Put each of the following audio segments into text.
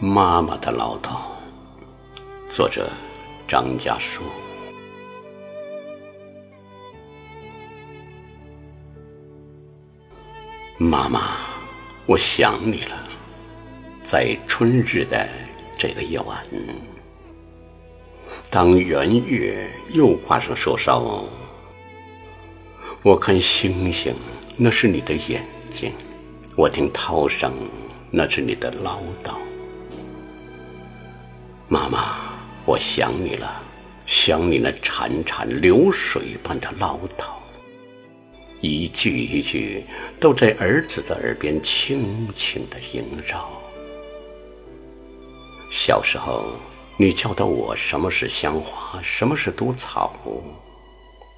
妈妈的唠叨，作者张家书。妈妈，我想你了，在春日的这个夜晚，当圆月又挂上寿梢，我看星星，那是你的眼睛；我听涛声，那是你的唠叨。妈妈，我想你了，想你那潺潺流水般的唠叨，一句一句都在儿子的耳边轻轻的萦绕。小时候，你教导我什么是香花，什么是毒草；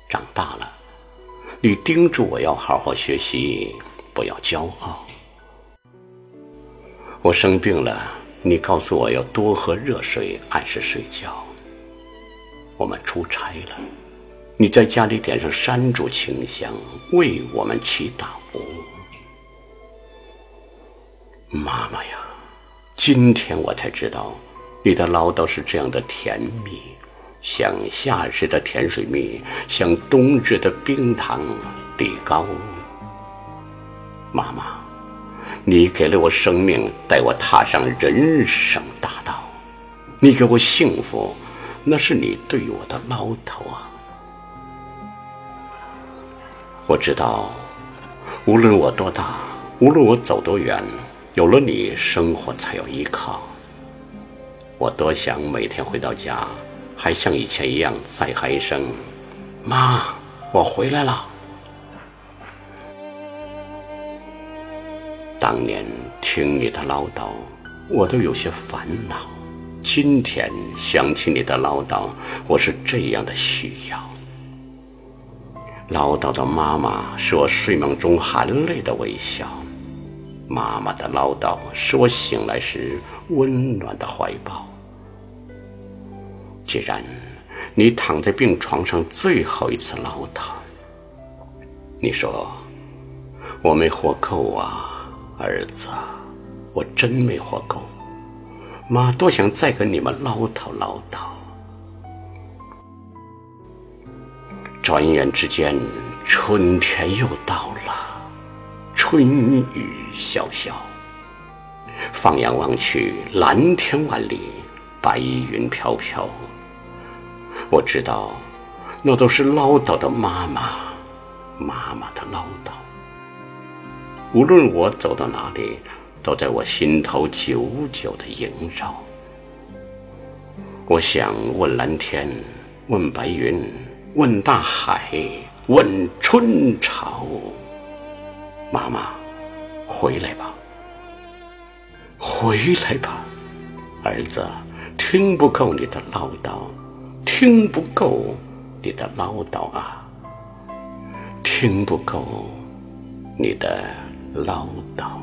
长大了，你叮嘱我要好好学习，不要骄傲。我生病了。你告诉我要多喝热水，按时睡觉。我们出差了，你在家里点上山竹清香，为我们祈祷。妈妈呀，今天我才知道，你的唠叨是这样的甜蜜，像夏日的甜水蜜，像冬日的冰糖梨膏。妈妈。你给了我生命，带我踏上人生大道。你给我幸福，那是你对我的唠叨啊！我知道，无论我多大，无论我走多远，有了你，生活才有依靠。我多想每天回到家，还像以前一样再喊一声：“妈，我回来了。”当年听你的唠叨，我都有些烦恼。今天想起你的唠叨，我是这样的需要。唠叨的妈妈是我睡梦中含泪的微笑，妈妈的唠叨是我醒来时温暖的怀抱。既然你躺在病床上最后一次唠叨，你说我没活够啊。儿子，我真没活够，妈多想再跟你们唠叨唠叨。转眼之间，春天又到了，春雨潇潇。放眼望去，蓝天万里，白云飘飘。我知道，那都是唠叨的妈妈，妈妈的唠叨。无论我走到哪里，都在我心头久久的萦绕。我想问蓝天，问白云，问大海，问春潮。妈妈，回来吧，回来吧，儿子，听不够你的唠叨，听不够你的唠叨啊，听不够你的。唠叨。